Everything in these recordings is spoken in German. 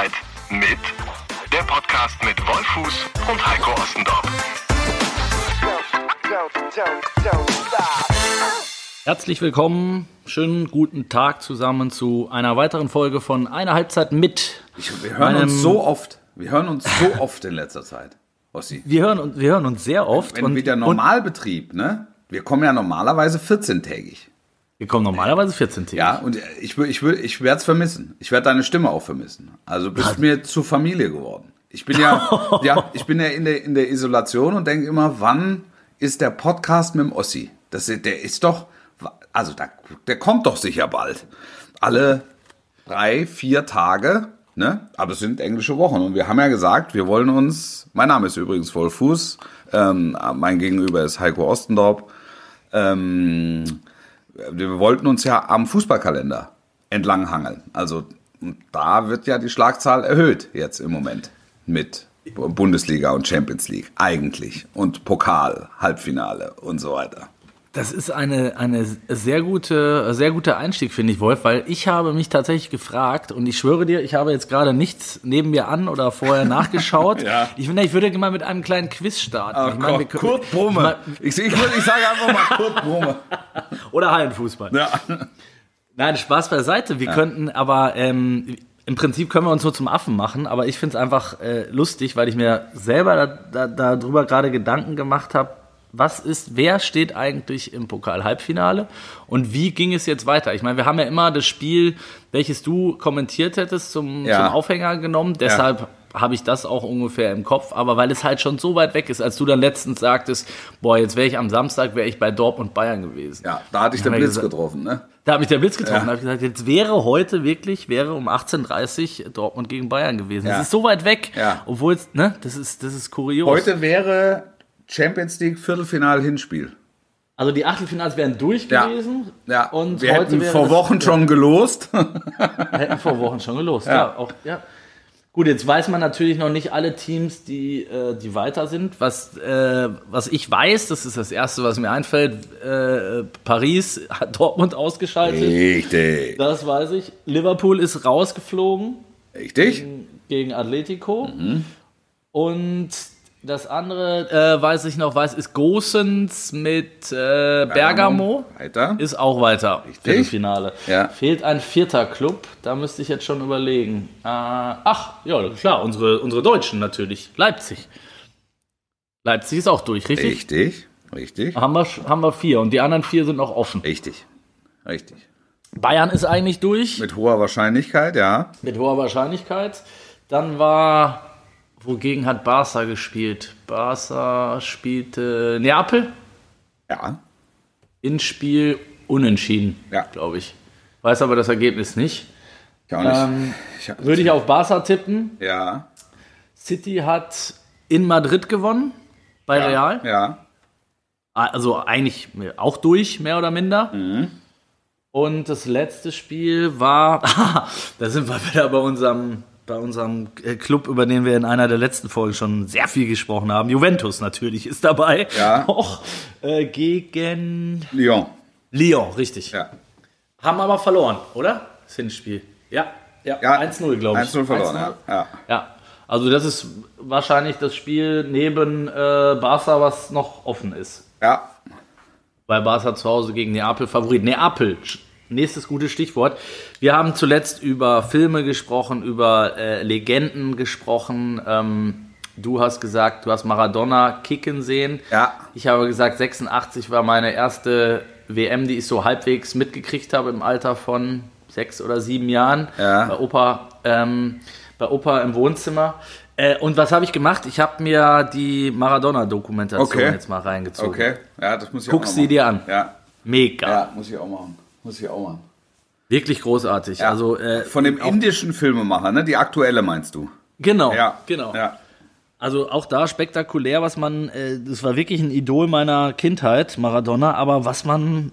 Halbzeit mit der Podcast mit Wolfuß und Heiko Ostendorf. Herzlich willkommen, schönen guten Tag zusammen zu einer weiteren Folge von Einer Halbzeit mit. Ich, wir hören uns so oft. Wir hören uns so oft in letzter Zeit. Ossi. Wir hören, uns- wir hören uns sehr oft Wenn und, wieder und Normalbetrieb, ne? Wir kommen ja normalerweise 14-tägig. Wir kommen normalerweise 14 Tage. Ja, und ich, ich, ich werde es vermissen. Ich werde deine Stimme auch vermissen. Also du bist mir zur Familie geworden. Ich bin ja, ja, ich bin ja in der, in der Isolation und denke immer, wann ist der Podcast mit dem Ossi? Das, der ist doch, also da, der kommt doch sicher bald. Alle drei, vier Tage, ne? Aber es sind englische Wochen und wir haben ja gesagt, wir wollen uns, mein Name ist übrigens Vollfuß, ähm, mein Gegenüber ist Heiko Ostendorp, ähm, wir wollten uns ja am Fußballkalender entlanghangeln. Also da wird ja die Schlagzahl erhöht jetzt im Moment mit Bundesliga und Champions League eigentlich und Pokal, Halbfinale und so weiter. Das ist eine, eine sehr gute, sehr guter Einstieg, finde ich, Wolf, weil ich habe mich tatsächlich gefragt und ich schwöre dir, ich habe jetzt gerade nichts neben mir an oder vorher nachgeschaut. Ja. Ich finde, ich würde mal mit einem kleinen Quiz starten. ich meine, wir Kurt Brumme. Ich, ich, würd- ich sage einfach mal Kurt Brumme. Oder Hallenfußball. Ja. Nein, Spaß beiseite. Wir könnten aber, ähm, im Prinzip können wir uns nur zum Affen machen, aber ich finde es einfach äh, lustig, weil ich mir selber da, da, darüber gerade Gedanken gemacht habe, was ist, wer steht eigentlich im Pokal-Halbfinale und wie ging es jetzt weiter? Ich meine, wir haben ja immer das Spiel, welches du kommentiert hättest, zum, Ja. zum Aufhänger genommen, deshalb habe ich das auch ungefähr im Kopf, aber weil es halt schon so weit weg ist, als du dann letztens sagtest, boah, jetzt wäre ich am Samstag, wäre ich bei Dortmund Bayern gewesen. ja, da hatte ich den wir Blitz gesagt- getroffen, ne? Da hat mich der Blitz getroffen. Ja. Da habe ich gesagt, jetzt wäre heute wirklich, wäre um 18.30 Uhr Dortmund gegen Bayern gewesen. Ja. Das ist so weit weg. Ja. Obwohl es, ne, das ist, das ist kurios. Heute wäre Champions League Viertelfinal-Hinspiel. also die Achtelfinals wären durch Ja. gewesen. Ja, Und wir heute hätten vor das- Wochen schon gelost. Hätten vor Wochen schon gelost. Ja. Ja. auch, ja. Gut, jetzt weiß man natürlich noch nicht alle Teams, die, äh, die weiter sind. Was, äh, was ich weiß, das ist das Erste, was mir einfällt, äh, Paris hat Dortmund ausgeschaltet. Richtig. Das weiß ich. Liverpool ist rausgeflogen. Richtig? gegen Atletico. Mhm. Und das andere, äh, weiß ich noch, weiß, ist Gosens mit äh, Bergamo. Weiter. Ist auch weiter. Viertelfinale. Ja. Fehlt ein vierter Club. Da müsste ich jetzt schon überlegen. Äh, ach, ja, klar, unsere, unsere Deutschen natürlich. Leipzig. Leipzig ist auch durch, richtig? Richtig. Richtig. Haben wir, haben wir vier. Und die anderen vier sind noch offen. Richtig. Richtig. Bayern ist eigentlich durch. Mit hoher Wahrscheinlichkeit, ja. Mit hoher Wahrscheinlichkeit. Dann war, wogegen hat Barca gespielt? Barca spielte Neapel. Ja. Inspiel unentschieden, Ja. glaube ich. Weiß aber das Ergebnis nicht. Ich auch nicht. Ähm, ich, Würde ich auf Barca tippen. ja. City hat in Madrid gewonnen bei ja. Real. Ja. Also eigentlich auch durch, mehr oder minder. Mhm. Und das letzte Spiel war, da sind wir wieder bei unserem, bei unserem äh, Club, über den wir in einer der letzten Folgen schon sehr viel gesprochen haben. Juventus natürlich ist dabei. Ja. Auch äh, gegen Lyon. Lyon, richtig. Ja. Haben aber verloren, oder? Das Hinspiel. Ja, ja, ja 1-0, glaube ich. 1-0 verloren, 1-0. ja. ja. Ja, also das ist wahrscheinlich das Spiel neben äh, Barca, was noch offen ist. Ja. Weil Barca zu Hause gegen Neapel Favorit. Neapel, nächstes gutes Stichwort. Wir haben zuletzt über Filme gesprochen, über äh, Legenden gesprochen. Ähm, du hast gesagt, du hast Maradona kicken sehen. Ja. Ich habe gesagt, 86 war meine erste WM, die ich so halbwegs mitgekriegt habe im Alter von sechs oder sieben Jahren. Ja. Bei Opa, ähm, bei Opa im Wohnzimmer. Äh, und was habe ich gemacht? Ich habe mir die Maradona-Dokumentation Okay. jetzt mal reingezogen. Okay. Ja, das muss ich Guckst auch sie noch dir machen. an. Ja. Mega. Ja, muss ich auch machen. Muss ich auch machen. Wirklich großartig. Ja. Also, äh, Von dem indischen Filmemacher, ne? Die aktuelle meinst du? Genau, Ja. genau. Ja. Also auch da spektakulär, was man, äh, das war wirklich ein Idol meiner Kindheit, Maradona, aber was man,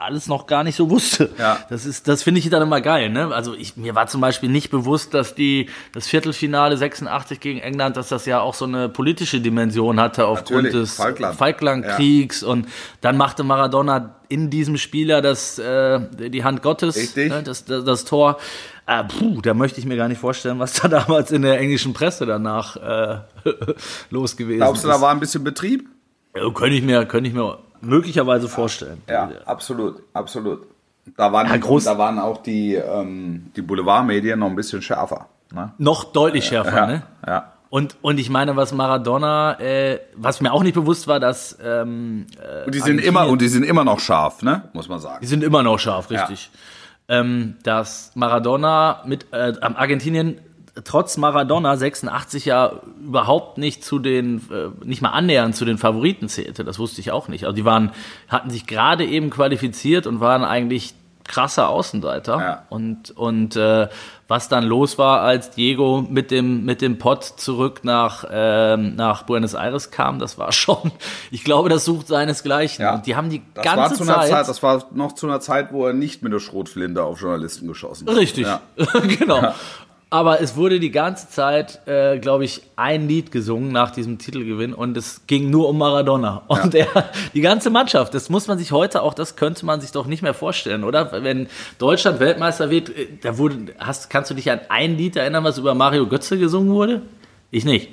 alles noch gar nicht so wusste. Ja. Das ist, das finde ich dann immer geil. Ne? Also ich, mir war zum Beispiel nicht bewusst, dass die das Viertelfinale 86 gegen England, dass das ja auch so eine politische Dimension hatte aufgrund Natürlich, des Falkland. Falklandkriegs und dann machte Maradona in diesem Spieler das äh, die Hand Gottes, Richtig. ne, das, das, das Tor. Äh, puh, da möchte ich mir gar nicht vorstellen, was da damals in der englischen Presse danach äh, los gewesen Glaubst du, ist. da war ein bisschen Betrieb? Ja, könnte ich mir, könnte ich mir möglicherweise vorstellen. Ja, absolut, absolut. Da waren, Ja, groß- da waren auch die, ähm, die Boulevardmedien noch ein bisschen schärfer. Ne? Noch deutlich schärfer, Ja, ne? ja. Und, und ich meine, was Maradona, äh, was mir auch nicht bewusst war, dass ähm, Und die sind immer und die sind immer noch scharf, ne? Muss man die sagen. sind immer noch scharf, richtig. Ähm, dass Maradona mit äh, am Argentinien trotz Maradona 86 ja überhaupt nicht zu den, äh, nicht mal annähernd zu den Favoriten zählte. Das wusste ich auch nicht. Also die waren, hatten sich gerade eben qualifiziert und waren eigentlich krasser Außenseiter. Ja. Und, und äh, was dann los war, als Diego mit dem, mit dem Pott zurück nach, ähm, nach Buenos Aires kam, das war schon, ich glaube, das sucht seinesgleichen. Ja. Und die haben die Das ganze war zu einer Zeit, Zeit, das war noch zu einer Zeit, wo er nicht mit der Schrotflinte auf Journalisten geschossen hat. Richtig, Ja. genau. Aber es wurde die ganze Zeit, äh, glaube ich, ein Lied gesungen nach diesem Titelgewinn und es ging nur um Maradona. Und er, die ganze Mannschaft, das muss man sich heute auch, das könnte man sich doch nicht mehr vorstellen, oder? Wenn Deutschland Weltmeister wird, äh, da wurde, hast, kannst du dich an ein Lied erinnern, was über Mario Götze gesungen wurde? Ich nicht.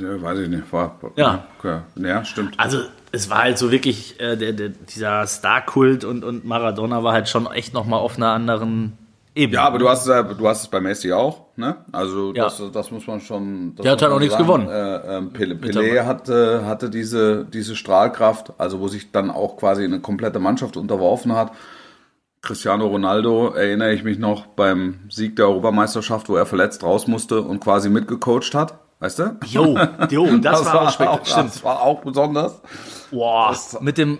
Ja, weiß ich nicht. War, Ja. Ja, stimmt. Also es war halt so wirklich, äh, der, der, dieser Star-Kult und, und Maradona war halt schon echt nochmal auf einer anderen Ebene. Ja, aber du hast, es du hast es bei Messi auch, ne? Also Ja. das, das muss man schon. Das Der hat halt auch nichts sagen. gewonnen. Äh, ähm, Pele, Pelé hatte, hatte diese, diese Strahlkraft, also wo sich dann auch quasi eine komplette Mannschaft unterworfen hat. Cristiano Ronaldo erinnere ich mich noch beim Sieg der Europameisterschaft, wo er verletzt raus musste und quasi mitgecoacht hat. Weißt du? Jo, jo, das, war, auch spektakulär. Stimmt. Das war auch besonders. Boah, mit dem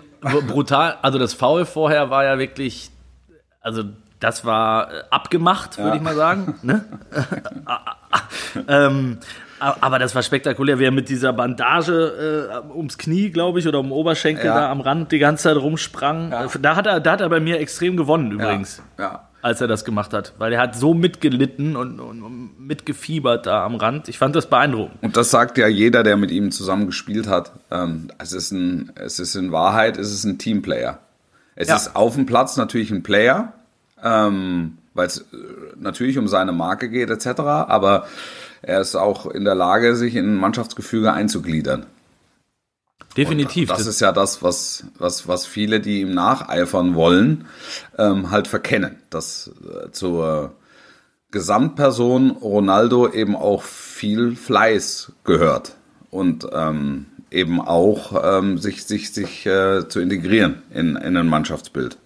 brutal, also das Foul vorher war ja wirklich, also das war äh, abgemacht, würde Ja. ich mal sagen. Ne? ähm, a- aber das war spektakulär, wie er mit dieser Bandage äh, ums Knie, glaube ich, oder um Oberschenkel Ja. da am Rand die ganze Zeit rumsprang. Ja. Äh, Da, hat er, da hat er bei mir extrem gewonnen übrigens. Ja. Als er das gemacht hat, weil er hat so mitgelitten und, und, und mitgefiebert da am Rand. Ich fand das beeindruckend. Und das sagt ja jeder, der mit ihm zusammen gespielt hat. Ähm, es, ist ein, es ist in Wahrheit, es ist ein Teamplayer. Es ist auf dem Platz natürlich ein Player, ähm, weil es äh, natürlich um seine Marke geht etc. Aber er ist auch in der Lage, sich in ein Mannschaftsgefüge einzugliedern. Definitiv. Das ist ja das, was, was, was viele, die ihm nacheifern wollen, ähm, halt verkennen. Dass äh, zur Gesamtperson Ronaldo eben auch viel Fleiß gehört und ähm, eben auch ähm, sich, sich, sich äh, zu integrieren in, in ein Mannschaftsbild.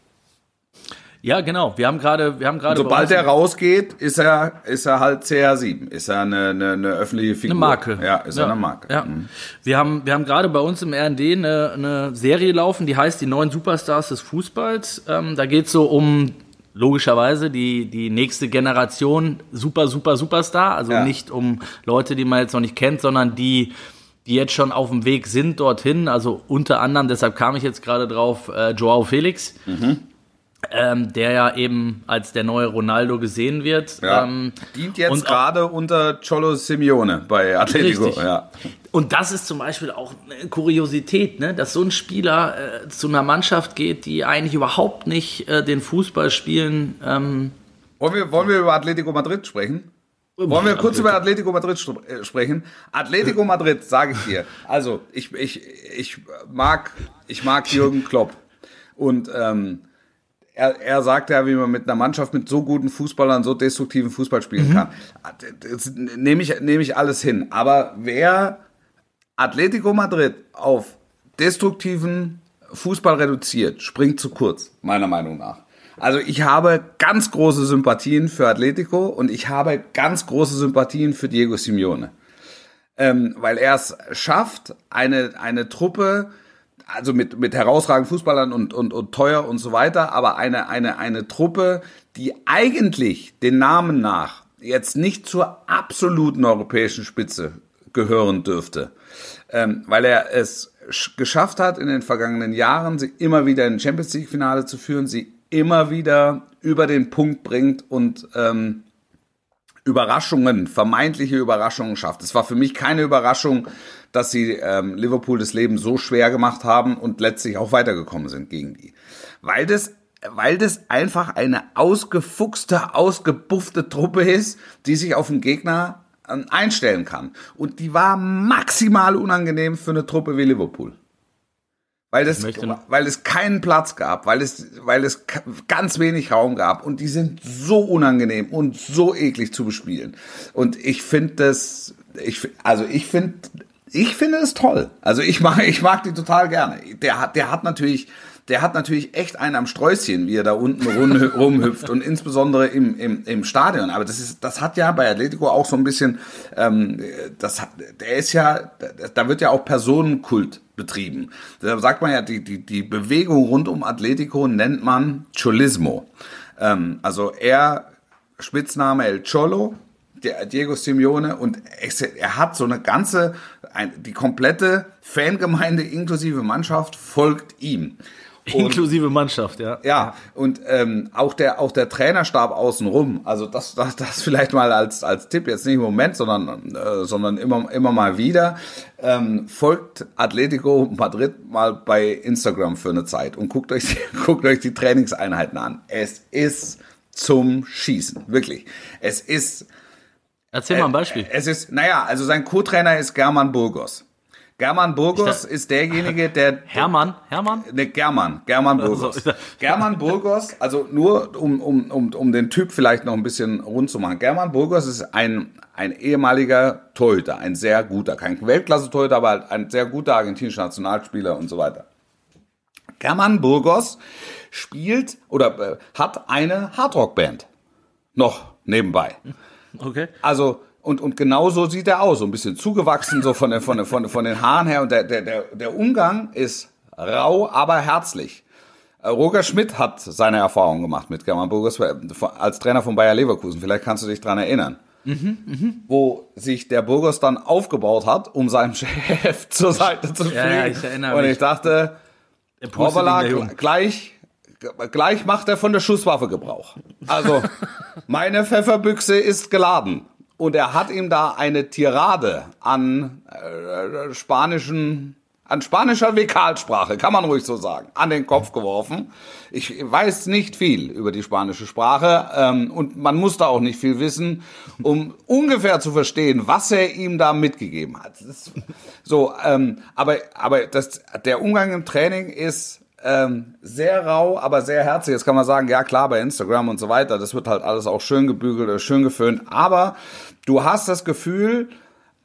Ja, genau. Wir haben gerade, wir haben gerade. Sobald er rausgeht, ist er, ist er halt CR7, ist er eine, eine, eine öffentliche Figur. Eine Marke. Ja, ist er eine Marke. Ja. Mhm. Wir haben, wir haben gerade bei uns im RND eine, eine Serie laufen, die heißt Die neuen Superstars des Fußballs. Ähm, da geht es so um logischerweise die, die nächste Generation Super, Super, Superstar. Also Ja. nicht um Leute, die man jetzt noch nicht kennt, sondern die, die jetzt schon auf dem Weg sind dorthin. Also unter anderem, deshalb kam ich jetzt gerade drauf, äh, Joao Felix. Mhm. Ähm, der ja eben als der neue Ronaldo gesehen wird. Ja. Ähm, Dient jetzt gerade unter Cholo Simeone bei Atletico. Ja. Und das ist zum Beispiel auch eine Kuriosität, ne? dass so ein Spieler äh, zu einer Mannschaft geht, die eigentlich überhaupt nicht äh, den Fußball spielen. Ähm, Wollen wir, wollen wir über Atletico Madrid sprechen? Wollen wir kurz über Atletico Madrid äh, sprechen? Atletico Madrid, sage ich dir. Also, ich, ich, ich mag, ich mag Jürgen Klopp. Und ähm, er, er sagt ja, wie man mit einer Mannschaft mit so guten Fußballern so destruktiven Fußball spielen kann. Das nehme ich, nehme ich alles hin. Aber wer Atletico Madrid auf destruktiven Fußball reduziert, springt zu kurz, meiner Meinung nach. Also ich habe ganz große Sympathien für Atletico und ich habe ganz große Sympathien für Diego Simeone. Ähm, weil er es schafft, eine, eine Truppe, also mit, mit herausragenden Fußballern und, und, und teuer und so weiter, aber eine, eine, eine Truppe, die eigentlich den Namen nach jetzt nicht zur absoluten europäischen Spitze gehören dürfte, ähm, weil er es sch- geschafft hat, in den vergangenen Jahren, sie immer wieder in Champions League-Finale zu führen, sie immer wieder über den Punkt bringt und ähm, Überraschungen, vermeintliche Überraschungen schafft. Es war für mich keine Überraschung, dass sie ähm, Liverpool das Leben so schwer gemacht haben und letztlich auch weitergekommen sind gegen die. Weil das, weil das einfach eine ausgefuchste, ausgebuffte Truppe ist, die sich auf den Gegner ähm, einstellen kann. Und die war maximal unangenehm für eine Truppe wie Liverpool. Weil, möchte- weil es keinen Platz gab, weil es, weil es ganz wenig Raum gab und die sind so unangenehm und so eklig zu bespielen. Und ich finde das, ich, also ich finde, ich finde es toll. Also ich mag, ich mag die total gerne. Der hat, der hat natürlich, der hat natürlich echt einen am Sträußchen, wie er da unten rum, rumhüpft und insbesondere im, im, im Stadion. Aber das ist, das hat ja bei Atletico auch so ein bisschen, ähm, das hat, der ist ja, da wird ja auch Personenkult betrieben. Da sagt man ja, die, die, die Bewegung rund um Atletico nennt man Cholismo. Ähm, also er, Spitzname El Cholo, Diego Simeone und er hat so eine ganze, die komplette Fangemeinde inklusive Mannschaft folgt ihm. Und- Inklusive Mannschaft, ja. ja, und ähm, auch der auch der Trainerstab außenrum, also das, das, das vielleicht mal als als Tipp jetzt nicht im Moment, sondern äh, sondern immer immer mal wieder ähm, folgt Atletico Madrid mal bei Instagram für eine Zeit und guckt euch die, guckt euch die Trainingseinheiten an. Es ist zum Schießen, wirklich. Es ist Erzähl mal ein Beispiel. es ist, naja, also sein Co-Trainer ist German Burgos. German Burgos dachte- ist derjenige, der Hermann, Hermann? Ne, German, German Burgos. Also, German Burgos, also nur um, um, um, um den Typ vielleicht noch ein bisschen rund zu machen. German Burgos ist ein, ein ehemaliger Torhüter, ein sehr guter, kein Weltklasse-Torhüter, aber halt ein sehr guter argentinischer Nationalspieler und so weiter. German Burgos spielt oder äh, hat eine Hardrock-Band. Noch nebenbei. Okay. Also, und, und genau so sieht er aus, so ein bisschen zugewachsen, so von, den- von, den- von, von den Haaren her. Und der, der, der, der Umgang ist rau, aber herzlich. Äh, Roger Schmidt hat seine Erfahrungen gemacht mit German Burgos äh, als Trainer von Bayer Leverkusen. Vielleicht kannst du dich dran erinnern. Wo sich der Burgos dann aufgebaut hat, um seinem Chef zur Seite zu springen. Ja, ich erinnere Und mich. ich dachte, der Junge. gleich, gleich macht er von der Schusswaffe Gebrauch. Also, meine Pfefferbüchse ist geladen. Und er hat ihm da eine Tirade an äh, spanischen, an spanischer Vekalsprache, kann man ruhig so sagen, an den Kopf geworfen. Ich weiß nicht viel über die spanische Sprache ähm, und man muss da auch nicht viel wissen, um ungefähr zu verstehen, was er ihm da mitgegeben hat. So, ähm, aber aber das, der Umgang im Training ist ähm, sehr rau, aber sehr herzlich. Jetzt kann man sagen, ja klar, bei Instagram und so weiter, das wird halt alles auch schön gebügelt oder schön geföhnt. Aber du hast das Gefühl,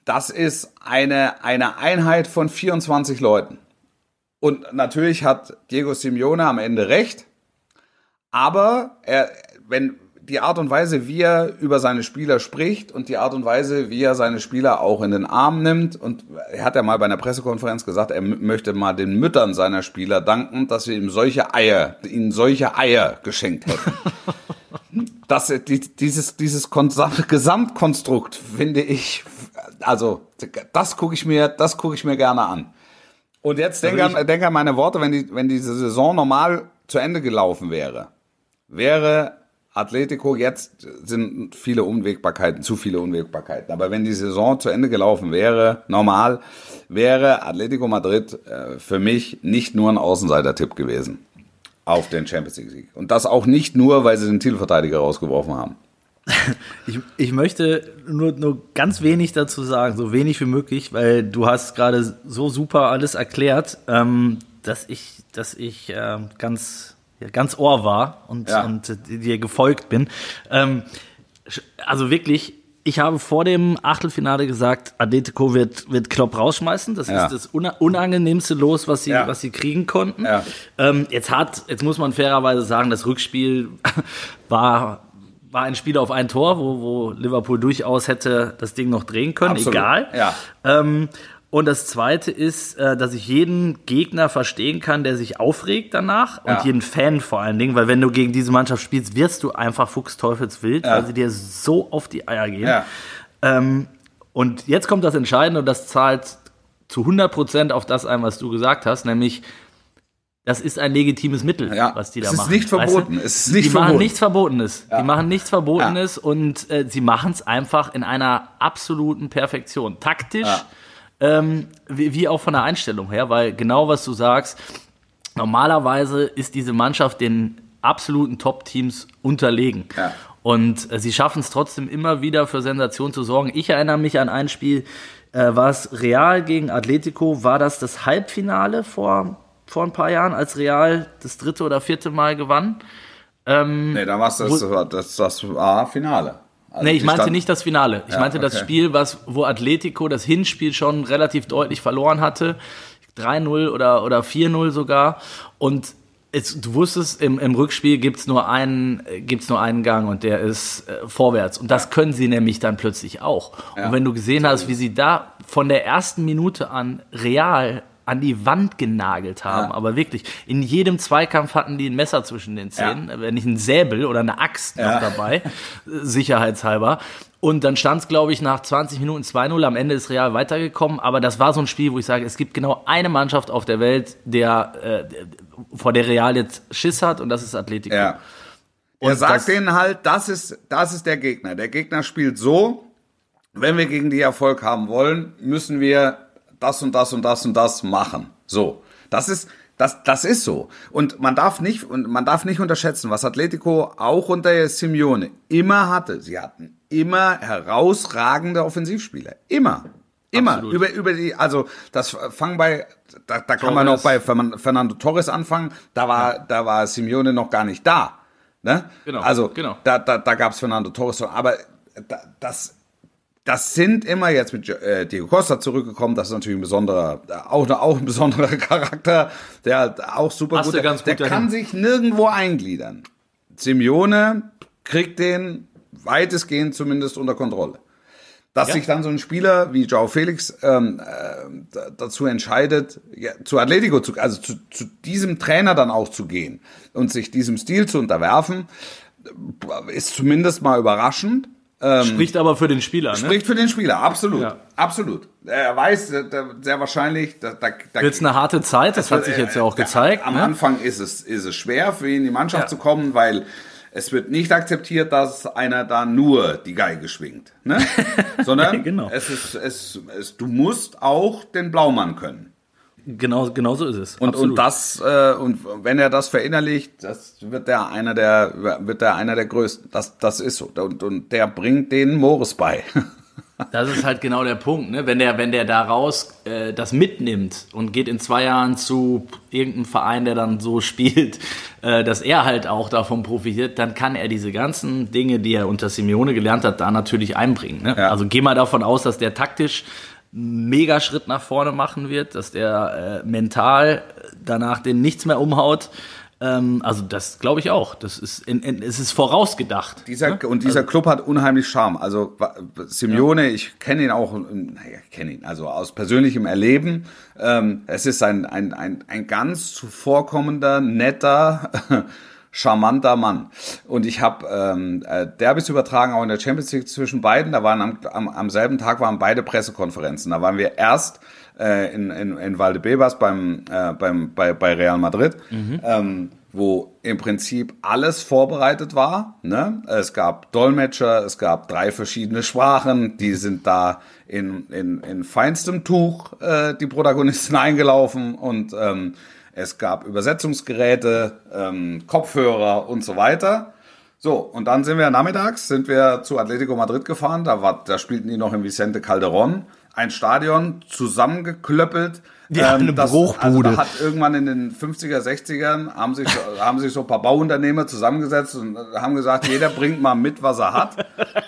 das ist eine, eine Einheit von 24 Leuten. Und natürlich hat Diego Simeone am Ende recht. Aber er, wenn die Art und Weise, wie er über seine Spieler spricht und die Art und Weise, wie er seine Spieler auch in den Arm nimmt und er hat ja mal bei einer Pressekonferenz gesagt, er möchte mal den Müttern seiner Spieler danken, dass sie ihm solche Eier, ihnen solche Eier geschenkt hätten. Das, die- dieses, dieses Gesamtkonstrukt finde ich, also das gucke ich mir, das gucke ich mir gerne an. Und jetzt denk an, denk an meine Worte, wenn, die, wenn diese Saison normal zu Ende gelaufen wäre, wäre Atletico, jetzt sind viele Unwägbarkeiten, zu viele Unwägbarkeiten, aber wenn die Saison zu Ende gelaufen wäre, normal, wäre Atletico Madrid äh, für mich nicht nur ein Außenseiter-Tipp gewesen auf den Champions League-Sieg. Und das auch nicht nur, weil sie den Titelverteidiger rausgeworfen haben. Ich, ich möchte nur, nur ganz wenig dazu sagen, so wenig wie möglich, weil du hast gerade so super alles erklärt, ähm, dass ich, dass ich ähm, ganz, ganz Ohr war und, Ja. und äh, dir gefolgt bin. Ähm, also wirklich, ich habe vor dem Achtelfinale gesagt, Atletico wird, wird Klopp rausschmeißen. Das Ja. ist das una- unangenehmste Los, was sie, Ja. was sie kriegen konnten. Ja. Ähm, jetzt hat, jetzt muss man fairerweise sagen, das Rückspiel war, war ein Spiel auf ein Tor, wo, wo Liverpool durchaus hätte das Ding noch drehen können, Absolut. egal. Ähm, und das zweite ist, äh, dass ich jeden Gegner verstehen kann, der sich aufregt danach Ja. und jeden Fan vor allen Dingen, weil wenn du gegen diese Mannschaft spielst, wirst du einfach fuchsteufelswild, Ja. weil sie dir so auf die Eier gehen. Ja. Ähm, und jetzt kommt das Entscheidende und das zahlt zu 100 Prozent auf das ein, was du gesagt hast, nämlich das ist ein legitimes Mittel, Ja, was die es da ist machen. nicht verboten, Weißt du? es ist nicht die machen verboten. nichts Verbotenes. Die machen nichts Verbotenes und äh, sie machen es einfach in einer absoluten Perfektion. Taktisch, Ja. Ähm, wie, wie auch von der Einstellung her, weil genau was du sagst, normalerweise ist diese Mannschaft den absoluten Top-Teams unterlegen. Ja. Und äh, sie schaffen es trotzdem immer wieder für Sensation zu sorgen. Ich erinnere mich an ein Spiel, äh, war es Real gegen Atletico, war das das Halbfinale vor, vor ein paar Jahren, als Real das dritte oder vierte Mal gewann? Nee, da war das, Wo- das, das war Finale. Also Nee, ich meinte nicht das Finale. Ich Ja, meinte das okay. Spiel, was, wo Atletico das Hinspiel schon relativ deutlich verloren hatte. 3-0 oder, oder 4-0 sogar. Und es, du wusstest, im, im Rückspiel gibt's nur einen, gibt's nur einen Gang und der ist äh, vorwärts. Und das können sie nämlich dann plötzlich auch. Und wenn du gesehen hast, wie sie da von der ersten Minute an real an die Wand genagelt haben, Ja. aber wirklich, in jedem Zweikampf hatten die ein Messer zwischen den Zähnen, wenn nicht ein Säbel oder eine Axt noch Ja. dabei, äh, sicherheitshalber. Und dann stand es, glaube ich, nach 20 Minuten 2-0. Am Ende ist Real weitergekommen. Aber das war so ein Spiel, wo ich sage, es gibt genau eine Mannschaft auf der Welt, der, äh, vor der Real jetzt Schiss hat, und das ist Atletico. Ja. Und er sagt das- denen halt, das ist, das ist der Gegner. Der Gegner spielt so, wenn wir gegen die Erfolg haben wollen, müssen wir das und das und das und das machen. So. Das ist, das, das ist so. Und man darf nicht, und man darf nicht unterschätzen, was Atletico auch unter Simeone immer hatte. Sie hatten immer herausragende Offensivspieler. Immer. Immer. Absolut. Über, über die, also, das fangen bei, da, da kann man noch bei Fernan- Fernando Torres anfangen. Da war, da war Simeone noch gar nicht da. Ne? Genau, Also genau. da, da, da gab es Fernando Torres. Aber da, das, das sind immer jetzt mit äh, Diego Costa zurückgekommen. Das ist natürlich ein besonderer, auch, auch ein besonderer Charakter, der halt auch super Passt gut, der gut kann dahin. sich nirgendwo eingliedern. Simeone kriegt den weitestgehend zumindest unter Kontrolle. Dass Ja. sich dann so ein Spieler wie Joao Felix ähm, äh, da- dazu entscheidet, ja, zu Atletico zu, also zu, zu diesem Trainer dann auch zu gehen und sich diesem Stil zu unterwerfen, ist zumindest mal überraschend. Spricht aber für den Spieler. Ne? Spricht für den Spieler, absolut. Ja. Absolut. Er weiß äh, da- sehr wahrscheinlich, da, da, da Wird's eine harte Zeit, das hat sich jetzt ja auch äh, gezeigt. Am ne? Anfang ist es, ist es schwer für ihn in die Mannschaft Ja. zu kommen, weil es wird nicht akzeptiert, dass einer da nur die Geige schwingt. Ne? Sondern Genau. es ist, es, es, du musst auch den Blaumann können. Genau, genau so ist es. Und, Absolut. und das, äh, und wenn er das verinnerlicht, das wird der einer der, wird der einer der größten. Das, das ist so. Und, und der bringt den Morris bei. Das ist halt genau der Punkt, ne? Wenn der, wenn der daraus äh, das mitnimmt und geht in zwei Jahren zu irgendeinem Verein, der dann so spielt, äh, dass er halt auch davon profitiert, dann kann er diese ganzen Dinge, die er unter Simeone gelernt hat, da natürlich einbringen. Ne? Ja. Also geh mal davon aus, dass der taktisch Megaschritt nach vorne machen wird, dass der äh, mental danach den nichts mehr umhaut. Ähm, also das glaube ich auch. Das ist, in, in, es ist vorausgedacht. Dieser, und dieser Club hat unheimlich Charme. Also Simeone, ich kenne ihn auch, ähm, naja, ich kenne ihn, also aus persönlichem Erleben. Ähm, es ist ein, ein, ein, ein ganz zuvorkommender, netter, charmanter Mann. Und ich habe ähm, äh, Derbys übertragen, auch in der Champions League zwischen beiden. Da waren am, am, am selben Tag waren beide Pressekonferenzen. Da waren wir erst äh, in, in, in Valdebebas beim, äh, beim, bei, bei Real Madrid, ähm, wo im Prinzip alles vorbereitet war. Ne? Es gab Dolmetscher, es gab drei verschiedene Sprachen, die sind da in, in, in feinstem Tuch, äh, die Protagonisten eingelaufen und ähm, es gab Übersetzungsgeräte, ähm, Kopfhörer und so weiter. So, und dann sind wir nachmittags, sind wir zu Atletico Madrid gefahren, da, war, da spielten die noch in Vicente Calderón, ein Stadion zusammengeklöppelt. Ja, eine das, Bruchbude. Also da hat irgendwann in den 50er, 60ern haben sich, so- haben sich so ein paar Bauunternehmer zusammengesetzt und haben gesagt, jeder bringt mal mit, was er hat.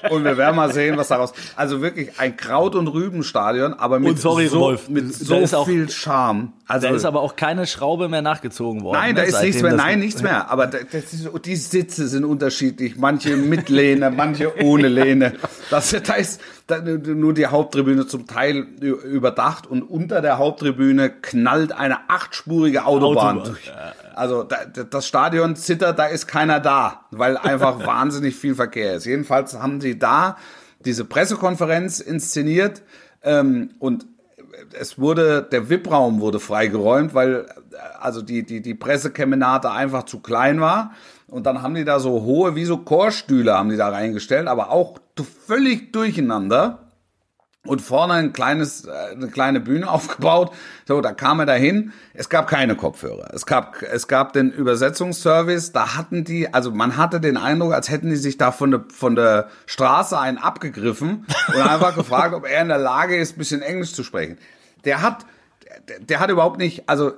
Und wir werden mal sehen, was daraus. Also wirklich ein Kraut- und Rübenstadion, aber mit sorry, so, Rolf, mit so viel Charme. Also, Da ist aber auch keine Schraube mehr nachgezogen worden. Nein, da ne, ist nichts mehr. Nein, nichts mehr. Aber da- ist, die Sitze sind unterschiedlich. Manche mit Lehne, manche ohne Lehne. Das, da ist da, nur die Haupttribüne zum Teil überdacht und unter der Haupttribüne knallt eine achtspurige Autobahn Autobahn, durch. Also da, da- das Stadion zittert, da ist keiner da, weil einfach wahnsinnig viel Verkehr ist. Jedenfalls haben sie da diese Pressekonferenz inszeniert ähm, und es wurde, der VIP-Raum wurde freigeräumt, weil also die, die, die Pressekemenate einfach zu klein war. Und dann haben die da so hohe, wie so Chorstühle haben die da reingestellt, aber auch völlig durcheinander und vorne ein kleines, äh, eine kleine Bühne aufgebaut. So, da kam er dahin. Es gab keine Kopfhörer. Es gab, es gab den Übersetzungsservice. Da hatten die, also man hatte den Eindruck, als hätten die sich da von der, von der Straße einen abgegriffen und einfach gefragt, ob er in der Lage ist, ein bisschen Englisch zu sprechen. Der hat, der, hat überhaupt nicht, also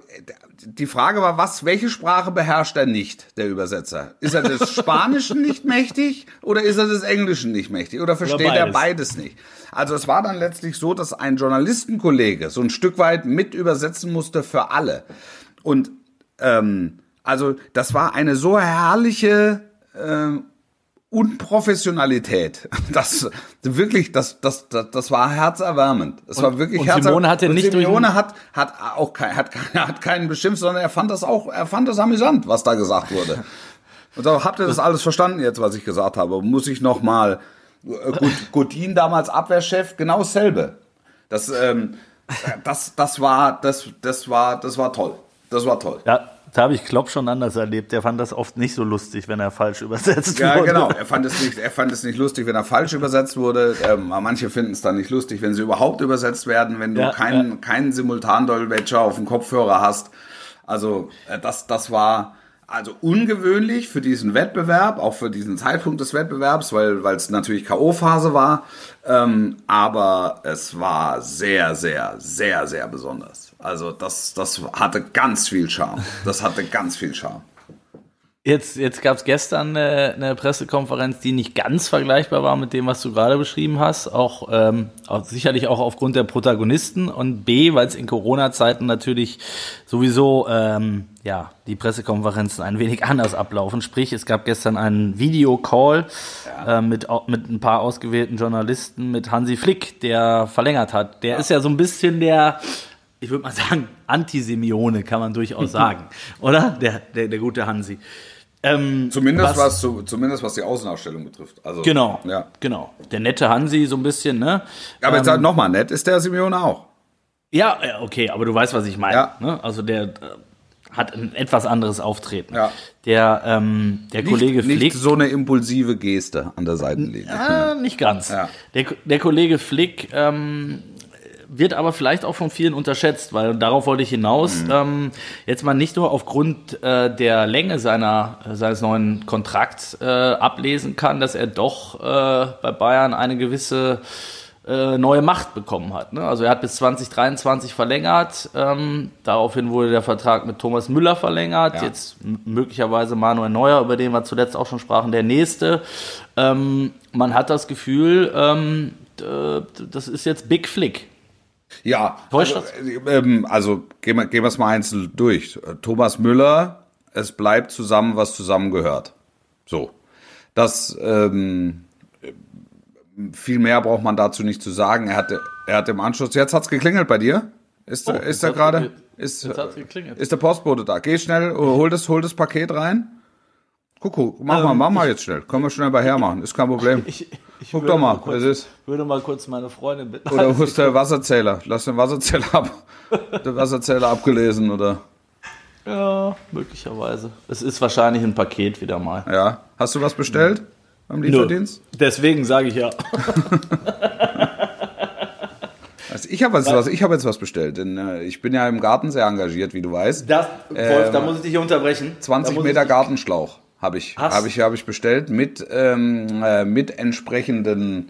die Frage war, was, welche Sprache beherrscht er nicht, der Übersetzer? Ist er des Spanischen nicht mächtig oder ist er des Englischen nicht mächtig oder versteht oder er beides nicht? Also es war dann letztlich so, dass ein Journalistenkollege so ein Stück weit mit übersetzen musste für alle. Und ähm, also das war eine so herrliche äh, Unprofessionalität. Das wirklich, das, das, das, das war herzerwärmend. Es war wirklich und herzerwärmend. Simone hatte nicht Simone hat, hat auch kein, hat, hat keinen beschimpft, sondern er fand das auch, er fand das amüsant, was da gesagt wurde. Und so, habt ihr das alles verstanden jetzt, was ich gesagt habe? Muss ich noch mal äh, Godin damals Abwehrchef, genau dasselbe. Das, ähm, das, das war, das, das war, das war toll. Das war toll. Ja, da habe ich Klopp schon anders erlebt. Der fand das oft nicht so lustig, wenn er falsch übersetzt ja, wurde. Ja, genau. Er fand, es nicht, er fand es nicht lustig, wenn er falsch übersetzt wurde. Ähm, manche finden es dann nicht lustig, wenn sie überhaupt übersetzt werden, wenn du ja, keinen, ja. keinen Simultandolmetscher auf dem Kopfhörer hast. Also äh, das, das war also ungewöhnlich für diesen Wettbewerb, auch für diesen Zeitpunkt des Wettbewerbs, weil weil es natürlich K.O.-Phase war. Ähm, aber es war sehr, sehr, sehr, sehr besonders. Also das, das hatte ganz viel Charme. Das hatte ganz viel Charme. Jetzt, jetzt gab es gestern eine, eine, Pressekonferenz, die nicht ganz vergleichbar war mit dem, was du gerade beschrieben hast. Auch, ähm, auch sicherlich auch aufgrund der Protagonisten und B, weil es in Corona-Zeiten natürlich sowieso ähm, ja die Pressekonferenzen ein wenig anders ablaufen. Sprich, es gab gestern einen Videocall ja. äh, mit mit ein paar ausgewählten Journalisten mit Hansi Flick, der verlängert hat. Der ja. ist ja so ein bisschen der ich würde mal sagen, Antisemione, kann man durchaus sagen. Oder? Der, der, der gute Hansi. Ähm, zumindest, was, was, zumindest was die Außenausstellung betrifft. Also, genau, ja. genau. Der nette Hansi so ein bisschen, ne? Aber jetzt ähm, nochmal, nett ist der Simeone auch. Ja, okay, aber du weißt, was ich meine. Ja. Ne? Also der äh, hat ein etwas anderes Auftreten. Ja. Der, ähm, der nicht, Kollege Flick. Nicht so eine impulsive Geste an der Seitenlinie. Äh, nicht ganz. Ja. Der, der Kollege Flick ähm, wird aber vielleicht auch von vielen unterschätzt, weil darauf wollte ich hinaus. Mhm. Ähm, jetzt mal nicht nur aufgrund äh, der Länge seiner, seines neuen Kontrakts äh, ablesen kann, dass er doch äh, bei Bayern eine gewisse äh, neue Macht bekommen hat. Ne? Also er hat bis 2023 verlängert. Ähm, daraufhin wurde der Vertrag mit Thomas Müller verlängert. Ja. Jetzt möglicherweise Manuel Neuer, über den wir zuletzt auch schon sprachen, der nächste. Ähm, man hat das Gefühl, ähm, das ist jetzt Big Flick. Ja, also, ähm, also gehen wir, gehen wir es mal einzeln durch. Thomas Müller, es bleibt zusammen, was zusammengehört. So. Das, ähm, viel mehr braucht man dazu nicht zu sagen. Er hatte, er hat im Anschluss, jetzt hat's geklingelt bei dir? Ist, oh, ist er gerade, ist, ist der Postbote da? Geh schnell, hol das, hol das Paket rein. Kuckuck, mach ähm, mal, mach mal jetzt schnell. Können wir schnell bei hermachen, ist kein Problem. Ich, ich Guck doch mal, kurz, es ist. würde mal kurz meine Freundin bitten. Oder wo ist der Wasserzähler? Lass den Wasserzähler ab. der Wasserzähler abgelesen, oder? Ja, möglicherweise. Es ist wahrscheinlich ein Paket wieder mal. Ja. Hast du was bestellt beim Lieferdienst? Nö. Deswegen sage ich ja. Also ich habe jetzt, hab jetzt was bestellt, denn äh, ich bin ja im Garten sehr engagiert, wie du weißt. Das, Wolf, ähm, da muss ich dich unterbrechen. 20 Meter Gartenschlauch. Habe ich, habe ich, habe ich bestellt mit, ähm, äh, mit entsprechenden,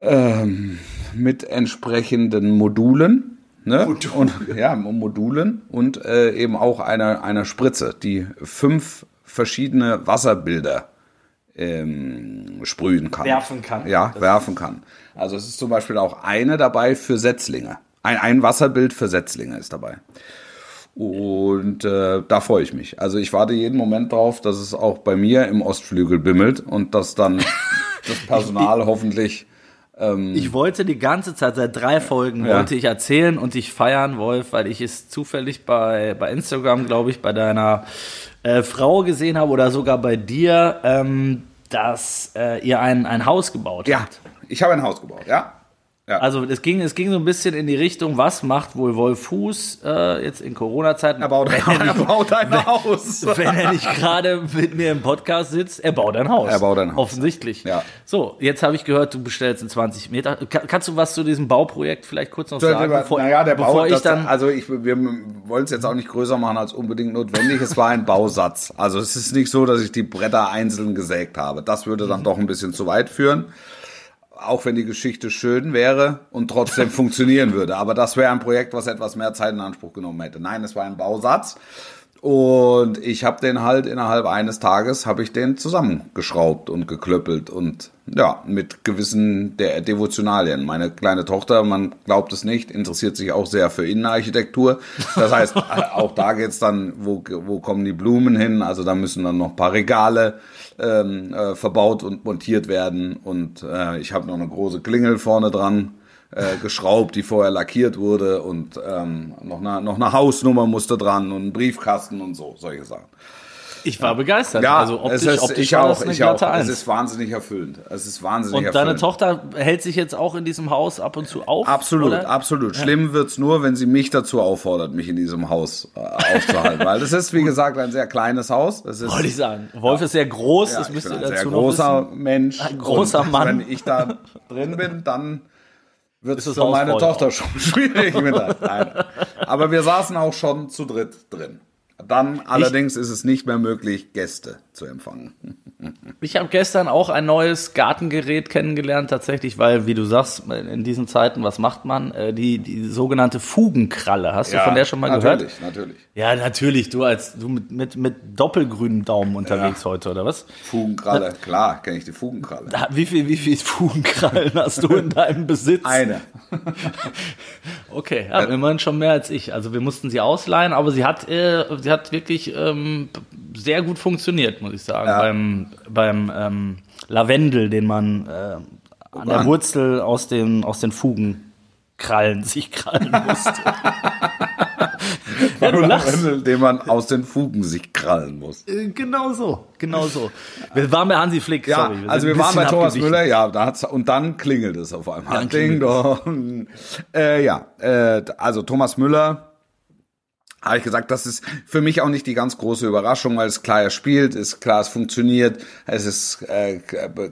ähm, mit entsprechenden Modulen. Ne? Modul. Und, ja, Modulen und äh, eben auch einer eine Spritze, die fünf verschiedene Wasserbilder ähm, sprühen kann. Werfen kann. Ja, das werfen kann. Also es ist zum Beispiel auch eine dabei für Setzlinge. Ein, ein Wasserbild für Setzlinge ist dabei. Und äh, da freue ich mich. Also ich warte jeden Moment drauf, dass es auch bei mir im Ostflügel bimmelt und dass dann das Personal hoffentlich. Ähm, ich wollte die ganze Zeit, seit drei Folgen, ja. wollte ich erzählen und dich feiern, Wolf, weil ich es zufällig bei, bei Instagram, glaube ich, bei deiner äh, Frau gesehen habe oder sogar bei dir, ähm, dass äh, ihr ein, ein Haus gebaut ja, habt. Ja, ich habe ein Haus gebaut, ja. Ja. Also es ging, es ging so ein bisschen in die Richtung, was macht wohl Wolf Fuß äh, jetzt in Corona-Zeiten? Er baut, er baut ein Haus. Wenn er nicht gerade mit mir im Podcast sitzt, er baut ein Haus. Er baut ein Haus. Offensichtlich. Ja. So, jetzt habe ich gehört, du bestellst in 20 Meter. Ka- kannst du was zu diesem Bauprojekt vielleicht kurz noch sagen? naja, der bevor Bau, ich das, dann. also ich, wir wollen es jetzt auch nicht größer machen als unbedingt notwendig. Es war ein Bausatz. Also es ist nicht so, dass ich die Bretter einzeln gesägt habe. Das würde Mhm. dann doch ein bisschen zu weit führen. Auch wenn die Geschichte schön wäre und trotzdem funktionieren würde. Aber das wäre ein Projekt, was etwas mehr Zeit in Anspruch genommen hätte. Nein, es war ein Bausatz. Und ich habe den halt innerhalb eines Tages habe ich den zusammengeschraubt und geklöppelt und ja, mit gewissen der Devotionalien. Meine kleine Tochter, man glaubt es nicht, interessiert sich auch sehr für Innenarchitektur. Das heißt, auch da geht's dann, wo, wo kommen die Blumen hin? Also da müssen dann noch ein paar Regale ähm, äh, verbaut und montiert werden. Und äh, ich habe noch eine große Klingel vorne dran äh, geschraubt, die vorher lackiert wurde und ähm, noch, eine, noch eine Hausnummer musste dran und ein Briefkasten und so, solche Sachen. Ich war begeistert. Ja, also optisch, es ist, optisch ich war auch, ich auch. glatte Es Eins. ist wahnsinnig erfüllend. Es ist wahnsinnig Und erfüllend. deine Tochter hält sich jetzt auch in diesem Haus ab und zu auf? Absolut, oder? absolut. Schlimm wird's nur, wenn sie mich dazu auffordert, mich in diesem Haus äh, aufzuhalten. Weil das ist, wie gesagt, ein sehr kleines Haus. Das ist, Wollte ich sagen. Wolf ist sehr groß, ja, das müsst ihr ein dazu sehr großer wissen. Mensch. Ein großer und Mann. Wenn ich da drin bin, dann wird es für meine Tochter auch. schon schwierig. Mit der, nein. Aber wir saßen auch schon zu dritt drin. Dann allerdings ist es nicht mehr möglich, Gäste zu empfangen. Ich habe gestern auch ein neues Gartengerät kennengelernt, tatsächlich, weil, wie du sagst, in diesen Zeiten, was macht man? Äh, Die, die sogenannte Fugenkralle. Hast du von der schon mal natürlich, gehört? Natürlich, Ja, natürlich. Du als du mit, mit, mit doppelgrünem Daumen unterwegs heute, oder was? Fugenkralle, klar, kenne ich die Fugenkralle. Da- Wie viel, wie viel Fugenkrallen hast du in deinem Besitz? Eine. Okay, ja, immerhin schon mehr als ich. Also wir mussten sie ausleihen, aber sie hat, äh, sie hat wirklich ähm, sehr gut funktioniert, muss ich sagen. Ja. Beim, beim ähm, Lavendel, den man äh, an der. Wurzel aus den, aus den Fugenkrallen sich krallen musste. ja, du lachst. Den man aus den Fugen sich krallen muss. Äh, Genau so, genau so. Wir waren bei Hansi Flick, Ja, sorry. also sind wir waren bei Thomas. Müller, ja, da hat's, und dann klingelt es auf einmal. Dann Ding dong. Äh, ja, äh, also Thomas Müller, habe ich gesagt, das ist für mich auch nicht die ganz große Überraschung, weil es klar er spielt, ist klar, es funktioniert, es ist äh,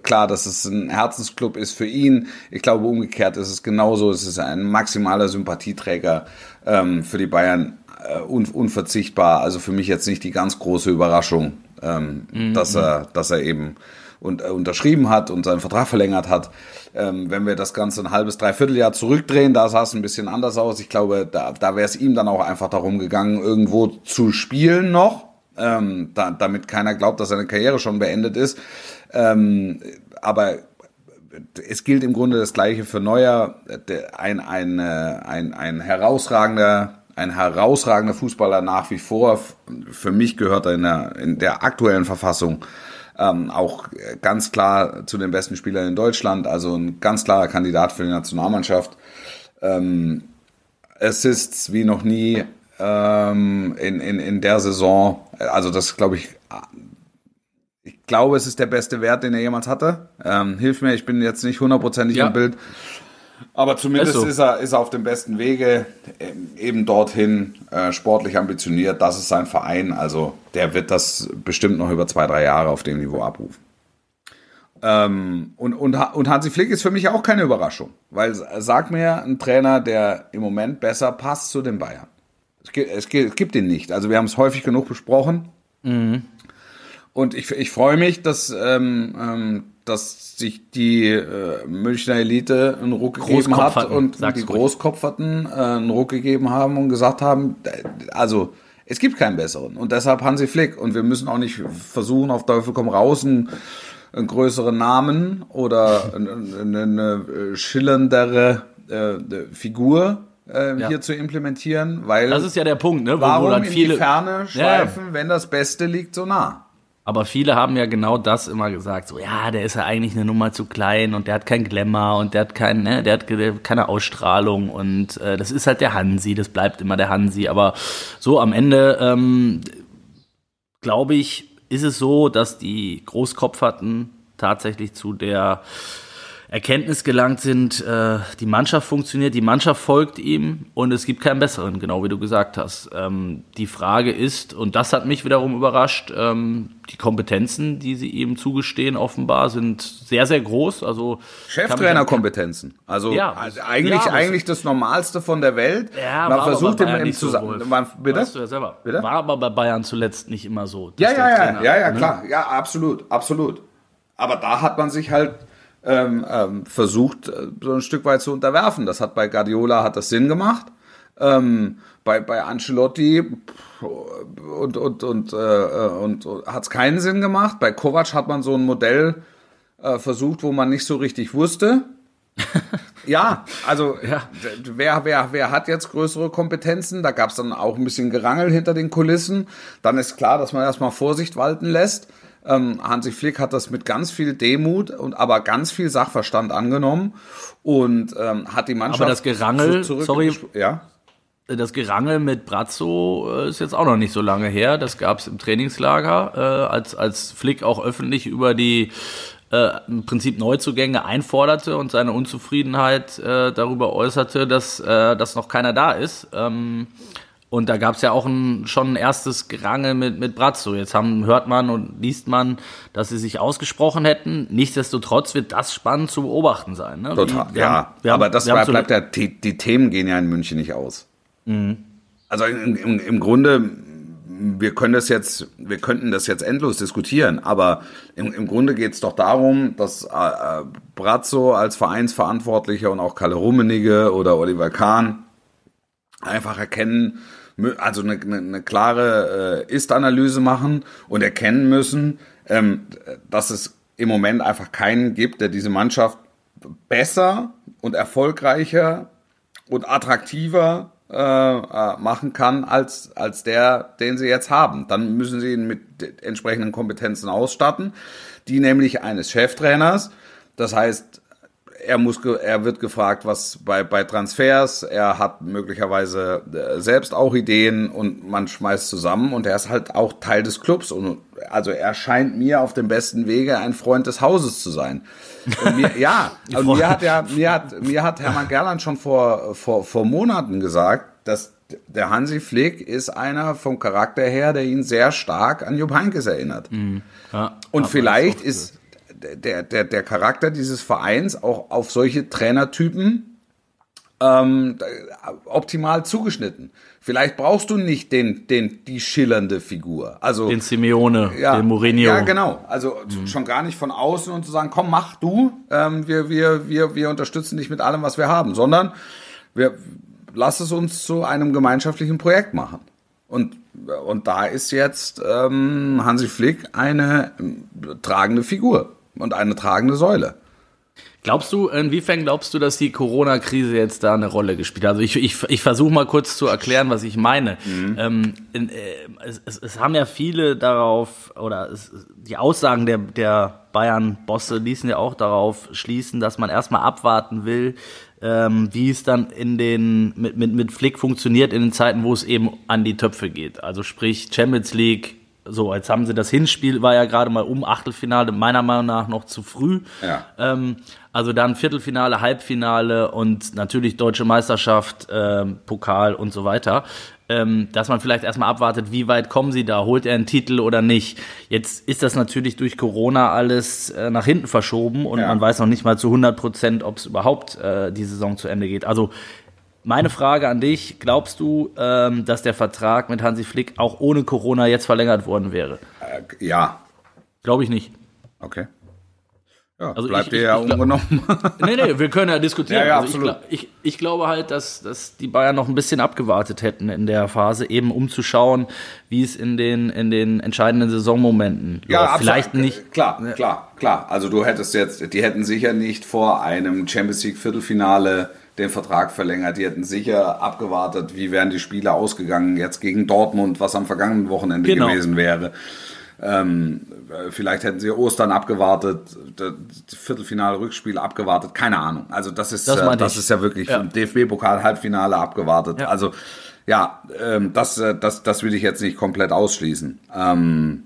klar, dass es ein Herzensclub ist für ihn. Ich glaube, umgekehrt ist es genauso, es ist ein maximaler Sympathieträger ähm, für die Bayern, äh, un unverzichtbar. Also für mich jetzt nicht die ganz große Überraschung, ähm, dass er, dass er eben und, äh, unterschrieben hat und seinen Vertrag verlängert hat. Ähm, wenn wir das Ganze ein halbes, dreiviertel Jahr zurückdrehen, da sah es ein bisschen anders aus. Ich glaube, da, da wäre es ihm dann auch einfach darum gegangen, irgendwo zu spielen noch, ähm, da, damit keiner glaubt, dass seine Karriere schon beendet ist. Ähm, aber es gilt im Grunde das Gleiche für Neuer. Ein, ein, äh, ein, ein herausragender ein herausragender Fußballer nach wie vor. Für mich gehört er in der, in der aktuellen Verfassung ähm, auch ganz klar zu den besten Spielern in Deutschland, also ein ganz klarer Kandidat für die Nationalmannschaft. Ähm, Assists wie noch nie ähm, in, in, in der Saison. Also das glaube ich, ich glaube, es ist der beste Wert, den er jemals hatte. Ähm, hilf mir, ich bin jetzt nicht hundertprozentig Ja. im Bild. Aber zumindest Ist so. ist, er, ist er auf dem besten Wege, ähm, eben dorthin, äh, sportlich ambitioniert. Das ist sein Verein. Also der wird das bestimmt noch über zwei, drei Jahre auf dem Niveau abrufen. Ähm, und, und, und Hansi Flick ist für mich auch keine Überraschung. Weil sag mir ein Trainer, der im Moment besser passt zu den Bayern. Es gibt, es gibt, es gibt ihn nicht. Also wir haben es häufig genug besprochen. Und ich, ich freue mich, dass, ähm, ähm, dass sich die äh, Münchner Elite einen Ruck gegeben hat und die. Großkopferten äh, einen Ruck gegeben haben und gesagt haben, äh, also es gibt keinen besseren. Und deshalb Hansi Flick. Und wir müssen auch nicht versuchen, auf Teufel komm raus, einen, einen größeren Namen oder eine, eine, eine schillerndere äh, Figur äh, Ja. hier zu implementieren, weil Das ist ja der Punkt, ne? Wo, warum dann in viele, die Ferne Ja, schweifen, wenn das Beste liegt so nah? Aber viele haben ja genau das immer gesagt, so ja, der ist ja eigentlich eine Nummer zu klein und der hat kein Glamour und der hat kein, ne, der hat keine Ausstrahlung und äh, das ist halt der Hansi, das bleibt immer der Hansi. Aber so am Ende ähm, glaube ich, ist es so, dass die Großkopferten tatsächlich zu der Erkenntnis gelangt sind, äh, die Mannschaft funktioniert, die Mannschaft folgt ihm und es gibt keinen besseren, genau wie du gesagt hast. Ähm, die Frage ist, und das hat mich wiederum überrascht, ähm, die Kompetenzen, die sie ihm zugestehen, offenbar sind sehr, sehr groß. Also Cheftrainerkompetenzen. Also, Ja, also eigentlich, ja, eigentlich das Normalste von der Welt. Ja, man versucht aber bei im, im nicht so, bitte? Weißt du ja selber. Bitte? War aber bei Bayern zuletzt nicht immer so. Ja, ja, ja, ja, ja, ne? klar. Ja, absolut, absolut. Aber da hat man sich halt ähm, ähm, versucht, äh, so ein Stück weit zu unterwerfen. Das hat bei Guardiola hat das Sinn gemacht. Ähm, bei, bei Ancelotti und, und, und, äh, und, und hat es keinen Sinn gemacht. Bei Kovac hat man so ein Modell äh, versucht, wo man nicht so richtig wusste. ja, also Ja. wer, wer, wer hat jetzt größere Kompetenzen? Da gab es dann auch ein bisschen Gerangel hinter den Kulissen. Dann ist klar, dass man erstmal Vorsicht walten lässt. Ähm, Hansi Flick hat das mit ganz viel Demut und aber ganz viel Sachverstand angenommen und ähm, hat die Mannschaft Aber das Gerangel, zu- zurück sorry. ja. Das Gerangel mit Brazzo äh, ist jetzt auch noch nicht so lange her. Das gab es im Trainingslager, äh, als, als Flick auch öffentlich über die äh, im Prinzip Neuzugänge einforderte und seine Unzufriedenheit äh, darüber äußerte, dass, äh, dass noch keiner da ist. Ähm, und da gab es ja auch ein, schon ein erstes Gerangel mit, mit Brazzo. Jetzt haben, hört man und liest man, dass sie sich ausgesprochen hätten. Nichtsdestotrotz wird das spannend zu beobachten sein. Ne? Total, Wie- ja. haben- haben- aber das haben bleibt, ja, die, die Themen gehen ja in München nicht aus. Mhm. Also im, im, im Grunde, wir können das jetzt, wir könnten das jetzt endlos diskutieren, aber im, im Grunde geht es doch darum, dass äh, äh, Brazzo als Vereinsverantwortlicher und auch Kalle Rummenigge oder Oliver Kahn einfach erkennen, also eine, eine, eine klare äh, Ist-Analyse machen und erkennen müssen, ähm, dass es im Moment einfach keinen gibt, der diese Mannschaft besser und erfolgreicher und attraktiver äh, äh, machen kann als, als der, den sie jetzt haben. Dann müssen sie ihn mit entsprechenden Kompetenzen ausstatten, die nämlich eines Cheftrainers. Das heißt, er muss, er wird gefragt, was bei, bei Transfers, er hat möglicherweise äh, selbst auch Ideen und man schmeißt zusammen und er ist halt auch Teil des Clubs und also er scheint mir auf dem besten Wege ein Freund des Hauses zu sein. Mir, ja, und mir hat ja, mir hat, mir hat Hermann Gerland schon vor, vor, vor Monaten gesagt, dass der Hansi Flick ist einer vom Charakter her, der ihn sehr stark an Jupp Heynckes erinnert. Ja, Und vielleicht ist der, der, der Charakter dieses Vereins auch auf solche Trainertypen ähm, optimal zugeschnitten. Vielleicht brauchst du nicht den, den, die schillernde Figur. Also den Simeone, den Mourinho. ja, genau. Also schon gar nicht von außen und zu sagen, komm, mach du, ähm, wir, wir, wir, wir unterstützen dich mit allem, was wir haben, sondern wir lass es uns zu einem gemeinschaftlichen Projekt machen. Und, und da ist jetzt ähm, Hansi Flick eine ähm, tragende Figur und eine tragende Säule. Glaubst du, inwiefern glaubst du, dass die Corona-Krise jetzt da eine Rolle gespielt hat? Also ich, ich, ich versuche mal kurz zu erklären, was ich meine. Ähm, in, äh, es, es, es haben ja viele darauf, oder es, die Aussagen der, der Bayern-Bosse ließen ja auch darauf schließen, dass man erstmal abwarten will, ähm, wie es dann in den, mit, mit, mit Flick funktioniert in den Zeiten, wo es eben an die Töpfe geht. Also sprich Champions League, so, jetzt haben sie das Hinspiel, war ja gerade mal um Achtelfinale, meiner Meinung nach noch zu früh. Ja. Ähm, also dann Viertelfinale, Halbfinale und natürlich deutsche Meisterschaft, ähm, Pokal und so weiter. Ähm, dass man vielleicht erstmal abwartet, wie weit kommen sie da, holt er einen Titel oder nicht. Jetzt ist das natürlich durch Corona alles äh, nach hinten verschoben und Ja. man weiß noch nicht mal zu 100 Prozent, ob es überhaupt äh, die Saison zu Ende geht. Also meine Frage an dich, glaubst du, ähm, dass der Vertrag mit Hansi Flick auch ohne Corona jetzt verlängert worden wäre? Äh, ja, Glaube ich nicht. okay. Ja, Also bleibt ich- dir ich- ja ich ungenommen. Nee, nee, wir können ja diskutieren. Ja, ja, also ich, absolut. ich, ich glaube halt, dass, dass die Bayern noch ein bisschen abgewartet hätten in der Phase, eben um zu schauen, wie es in den, in den entscheidenden Saisonmomenten läuft. absolut. Vielleicht nicht. Klar, klar, klar. Also du hättest jetzt, die hätten sicher nicht vor einem Champions League Viertelfinale den Vertrag verlängert. Die hätten sicher abgewartet, wie wären die Spiele ausgegangen jetzt gegen Dortmund, was am vergangenen Wochenende Genau. gewesen wäre. Ähm, äh, vielleicht hätten sie Ostern abgewartet, das Viertelfinale Rückspiel abgewartet, keine Ahnung. Also das ist Das äh, das ist ja wirklich Ja. DFB-Pokal Halbfinale abgewartet. Ja. Also ja, ähm, das, äh, das, das will ich jetzt nicht komplett ausschließen. Ähm,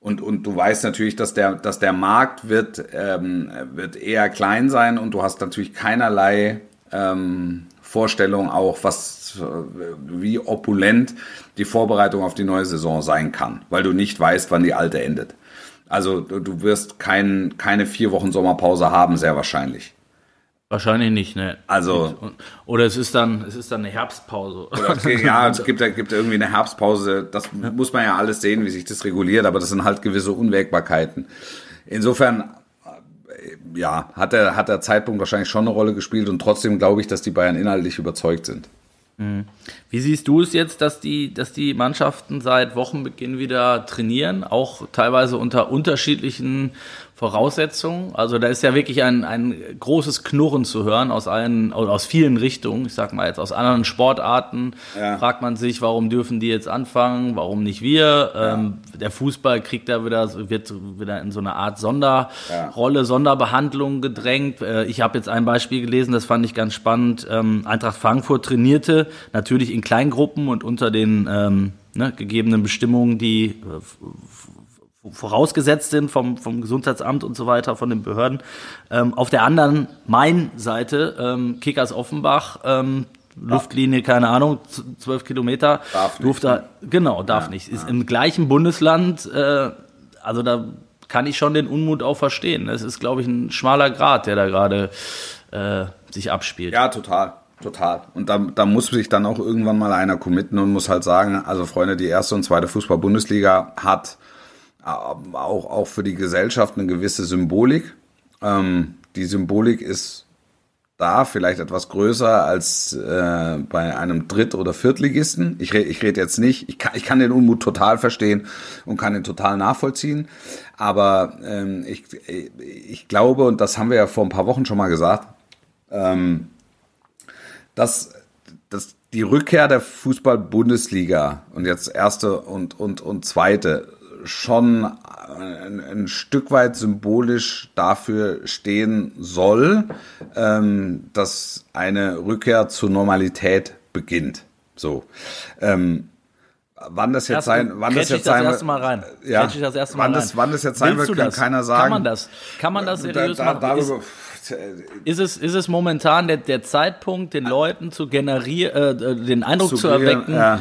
Und, und du weißt natürlich, dass der, dass der Markt wird, ähm, wird eher klein sein und du hast natürlich keinerlei ähm, Vorstellung auch, was wie opulent die Vorbereitung auf die neue Saison sein kann, weil du nicht weißt, wann die alte endet. Also du wirst kein, keine vier Wochen Sommerpause haben, sehr wahrscheinlich. Wahrscheinlich nicht, ne? Also oder es ist dann, es ist dann eine Herbstpause. Oder, ja, es gibt, gibt irgendwie eine Herbstpause. Das muss man ja alles sehen, wie sich das reguliert, aber das sind halt gewisse Unwägbarkeiten. Insofern, äh, ja, hat der, hat der Zeitpunkt wahrscheinlich schon eine Rolle gespielt und trotzdem glaube ich, dass die Bayern inhaltlich überzeugt sind. Mhm. Wie siehst du es jetzt, dass die, dass die Mannschaften seit Wochenbeginn wieder trainieren, auch teilweise unter unterschiedlichen Voraussetzungen. Also da ist ja wirklich ein, ein großes Knurren zu hören aus allen, aus vielen Richtungen. Ich sag mal jetzt aus anderen Sportarten ja. fragt man sich, warum dürfen die jetzt anfangen, warum nicht wir? Ja. Ähm, der Fußball kriegt da wieder, wird wieder in so eine Art Sonderrolle, ja. Sonderbehandlung gedrängt. Äh, ich habe jetzt ein Beispiel gelesen, das fand ich ganz spannend. Ähm, Eintracht Frankfurt trainierte natürlich in Kleingruppen und unter den ähm, ne, gegebenen Bestimmungen, die äh, vorausgesetzt sind vom, vom Gesundheitsamt und so weiter, von den Behörden. Ähm, auf der anderen Main-Seite, ähm, Kickers Offenbach, ähm, Luftlinie, keine Ahnung, zwölf Kilometer. Darf nicht. Ne? genau, darf ja, nicht. Ist ja. im gleichen Bundesland, äh, also da kann ich schon den Unmut auch verstehen. Es ist, glaube ich, ein schmaler Grad, der da gerade äh, sich abspielt. Ja, total. Total. Und da, da muss sich dann auch irgendwann mal einer committen und muss halt sagen, also Freunde, die erste und zweite Fußball-Bundesliga hat auch, auch für die Gesellschaft eine gewisse Symbolik. Ähm, die Symbolik ist da vielleicht etwas größer als äh, bei einem Dritt- oder Viertligisten. Ich, re ich rede jetzt nicht, ich kann, ich kann den Unmut total verstehen und kann ihn total nachvollziehen. Aber ähm, ich, ich glaube, und das haben wir ja vor ein paar Wochen schon mal gesagt, ähm, dass, dass die Rückkehr der Fußball-Bundesliga und jetzt erste und, und, und zweite schon ein, ein, Stück weit symbolisch dafür stehen soll, ähm, dass eine Rückkehr zur Normalität beginnt. So. Ähm, wann das jetzt sein, wann das jetzt sein, das erste Mal rein. Ja, das erste Mal wann das, wann das jetzt sein wird, kann keiner sagen. Kann man das? Kann man das seriös da, da, machen? Ist, ist, es, ist es momentan der, der Zeitpunkt, den Leuten zu generieren, äh, den Eindruck zu erwecken, ja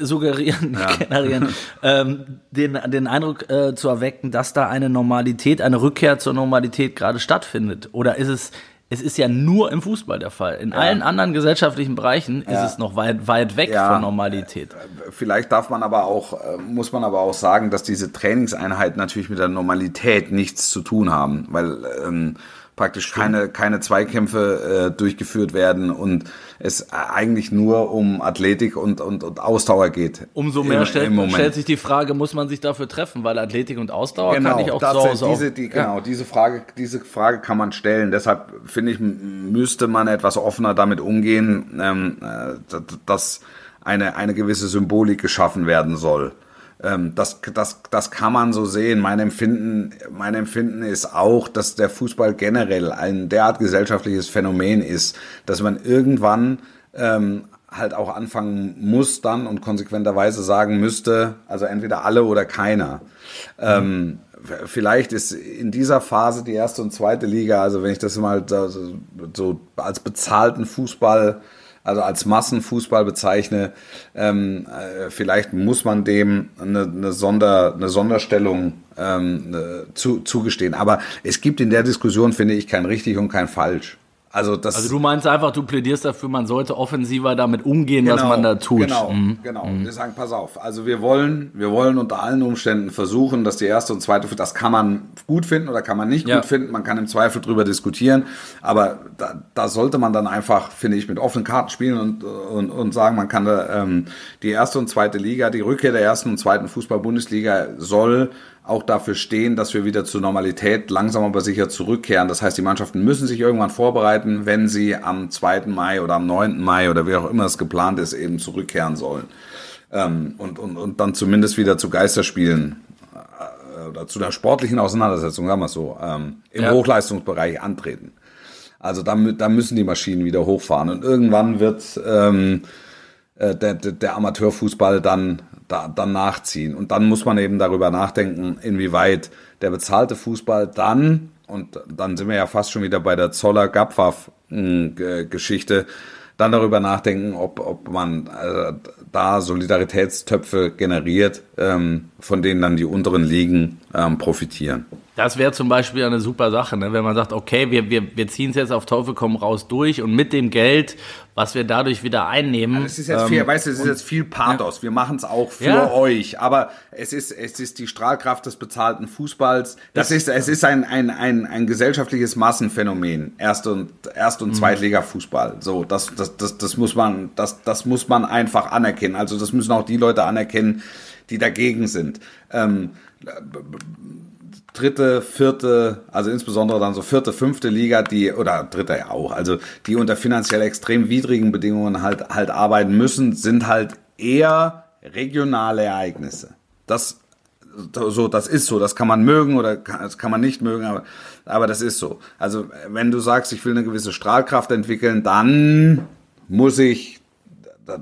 suggerieren, ja. generieren, ähm, den, den Eindruck äh, zu erwecken, dass da eine Normalität, eine Rückkehr zur Normalität gerade stattfindet? Oder ist es, es ist ja nur im Fußball der Fall. In ja. allen anderen gesellschaftlichen Bereichen ja. ist es noch weit, weit weg von Normalität. Äh, vielleicht darf man aber auch, äh, muss man aber auch sagen, dass diese Trainingseinheiten natürlich mit der Normalität nichts zu tun haben, weil ähm, praktisch keine, keine Zweikämpfe äh, durchgeführt werden und es eigentlich nur um Athletik und, und, und Ausdauer geht. Umso mehr im, stellt, im stellt, sich die Frage, muss man sich dafür treffen, weil Athletik und Ausdauer genau, kann ich auch zu Hause diese, die, Genau, ja. diese Frage, diese Frage kann man stellen. Deshalb finde ich, müsste man etwas offener damit umgehen, ähm, äh, dass eine, eine gewisse Symbolik geschaffen werden soll. Ähm, das, das, das kann man so sehen. Mein Empfinden, mein Empfinden ist auch, dass der Fußball generell ein derart gesellschaftliches Phänomen ist, dass man irgendwann ähm, halt auch anfangen muss dann und konsequenterweise sagen müsste, also entweder alle oder keiner. Mhm. Ähm, vielleicht ist in dieser Phase die erste und zweite Liga, also wenn ich das mal so, so als bezahlten Fußball also als Massenfußball bezeichne. Ähm, äh, vielleicht muss man dem eine, eine, Sonder, eine Sonderstellung ähm, eine, zu, zugestehen. Aber es gibt in der Diskussion, finde ich, kein richtig und kein falsch. Also, das also du meinst einfach, du plädierst dafür, man sollte offensiver damit umgehen, genau, was man da tut. Genau, mhm. genau. Mhm. Wir sagen, pass auf. Also wir wollen, wir wollen unter allen Umständen versuchen, dass die erste und zweite, das kann man gut finden oder kann man nicht ja. gut finden. Man kann im Zweifel drüber diskutieren. Aber da, da sollte man dann einfach, finde ich, mit offenen Karten spielen und, und, und sagen, man kann da, ähm, die erste und zweite Liga, die Rückkehr der ersten und zweiten Fußball-Bundesliga soll auch dafür stehen, dass wir wieder zur Normalität langsam aber sicher zurückkehren. Das heißt, die Mannschaften müssen sich irgendwann vorbereiten, wenn sie am 2. Mai oder am 9. Mai oder wie auch immer es geplant ist, eben zurückkehren sollen. Ähm, und, und, und dann zumindest wieder zu Geisterspielen äh, oder zu der sportlichen Auseinandersetzung, sagen wir es so, ähm, im ja. Hochleistungsbereich antreten. Also da, da müssen die Maschinen wieder hochfahren. Und irgendwann wird ähm, äh, der, der Amateurfußball dann da, dann nachziehen. Und dann muss man eben darüber nachdenken, inwieweit der bezahlte Fußball dann, und dann sind wir ja fast schon wieder bei der Zoller-Gapfaff-Geschichte, dann darüber nachdenken, ob, ob man äh, da Solidaritätstöpfe generiert, ähm, von denen dann die unteren Ligen ähm, profitieren. Das wäre zum Beispiel eine super Sache, ne? wenn man sagt, okay, wir, wir, wir ziehen es jetzt auf Teufel komm raus durch und mit dem Geld, was wir dadurch wieder einnehmen. Es ist jetzt viel, ähm, weißt du, es ist jetzt viel Pathos. Ja. Wir machen es auch für ja. euch, aber es ist, es ist die Strahlkraft des bezahlten Fußballs. Das, das ist, es ist ein, ein, ein, ein gesellschaftliches Massenphänomen. Erst- und, Erst- und mhm. Zweitliga-Fußball. So, das, das, das, das muss man, das, das muss man einfach anerkennen. Also, das müssen auch die Leute anerkennen, die dagegen sind. Ähm, dritte, vierte, also insbesondere dann so vierte, fünfte Liga, die, oder dritte ja auch, also die unter finanziell extrem widrigen Bedingungen halt, halt arbeiten müssen, sind halt eher regionale Ereignisse. Das, so, das ist so, das kann man mögen oder kann, das kann man nicht mögen, aber, aber das ist so. Also, wenn du sagst, ich will eine gewisse Strahlkraft entwickeln, dann muss ich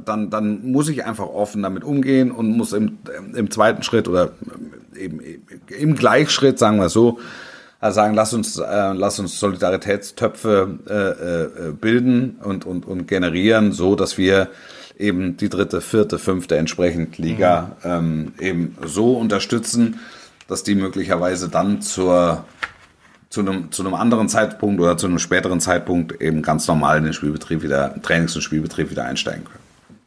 dann, dann muss ich einfach offen damit umgehen und muss im, im zweiten Schritt oder eben, im Gleichschritt, sagen wir so, also sagen, lass uns, äh, lass uns Solidaritätstöpfe äh, äh, bilden und, und, und generieren, so dass wir eben die dritte, vierte, fünfte entsprechend Liga mhm. ähm, eben so unterstützen, dass die möglicherweise dann zur zu einem, zu einem anderen Zeitpunkt oder zu einem späteren Zeitpunkt eben ganz normal in den Spielbetrieb wieder, Trainings- und Spielbetrieb wieder einsteigen können.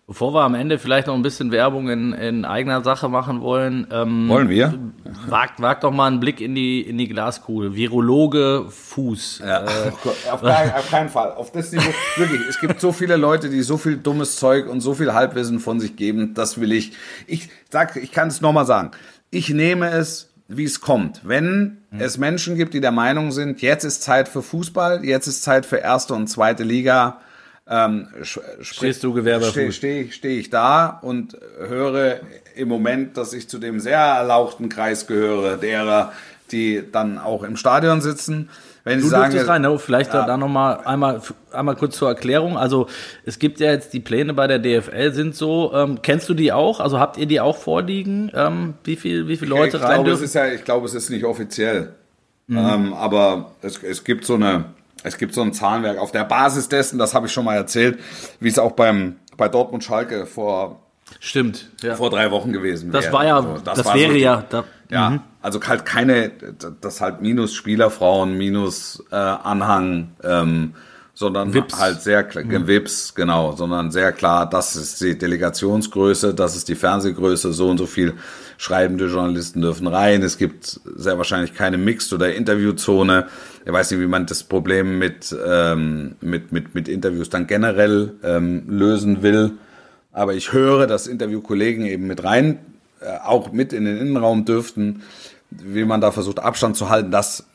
Bevor wir am Ende vielleicht noch ein bisschen Werbung in, in eigener Sache machen wollen. Ähm, wollen wir? Wagt, wagt doch mal einen Blick in die, in die Glaskugel. Virologe Fuß. Ja. Äh, auf, kein, auf, keinen Fall. Auf das Niveau. Wirklich, es gibt so viele Leute, die so viel dummes Zeug und so viel Halbwissen von sich geben. Das will ich. Ich sag, ich kann es nochmal sagen. Ich nehme es, wie es kommt. Wenn hm. es Menschen gibt, die der Meinung sind, jetzt ist Zeit für Fußball, jetzt ist Zeit für erste und zweite Liga, ähm, Stehst du Gewerbe? Stehe steh, steh ich da und höre im Moment, dass ich zu dem sehr erlauchten Kreis gehöre, derer, die dann auch im Stadion sitzen. Wenn du Sie sagen, rein, ne? vielleicht ja. da nochmal einmal, einmal kurz zur Erklärung. Also es gibt ja jetzt die Pläne bei der DFL sind so. Ähm, kennst du die auch? Also habt ihr die auch vorliegen? Ähm, wie viel, wie viele Leute ich rein glaube, dürfen? Es ist ja, ich glaube, es ist nicht offiziell. Mhm. Ähm, aber es, es gibt so eine es gibt so ein Zahlenwerk auf der Basis dessen, das habe ich schon mal erzählt, wie es auch beim bei Dortmund Schalke vor Stimmt, ja. vor drei Wochen gewesen wäre. Das war ja, also, das, das war wäre so, ja, da, ja, mhm. also halt keine, das halt minus Spielerfrauen, minus äh, Anhang, ähm, sondern Wips. halt sehr klar, mhm. Wips, genau, sondern sehr klar, das ist die Delegationsgröße, das ist die Fernsehgröße, so und so viel schreibende Journalisten dürfen rein. Es gibt sehr wahrscheinlich keine Mixed- oder Interviewzone. Ich weiß nicht, wie man das Problem mit, ähm, mit, mit, mit Interviews dann generell ähm, lösen will. Aber ich höre, dass Interviewkollegen eben mit rein, äh, auch mit in den Innenraum dürften wie man da versucht, Abstand zu halten, das,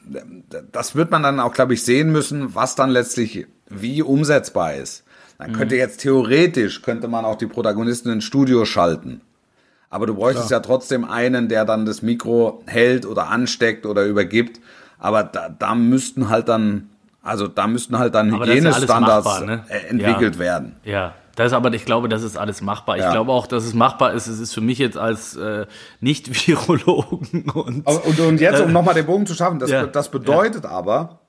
das wird man dann auch, glaube ich, sehen müssen, was dann letztlich wie umsetzbar ist. Dann mhm. könnte jetzt theoretisch, könnte man auch die Protagonisten ins Studio schalten. Aber du bräuchtest Klar. ja trotzdem einen, der dann das Mikro hält oder ansteckt oder übergibt. Aber da, da müssten halt dann, also da müssten halt dann Hygienestandards ja ne? entwickelt ja. werden. Ja, das ist aber, ich glaube, das ist alles machbar. Ja. Ich glaube auch, dass es machbar ist. Es ist für mich jetzt als äh, Nicht-Virologen und, und, und jetzt, um äh, nochmal den Bogen zu schaffen, das, ja, das bedeutet ja. aber,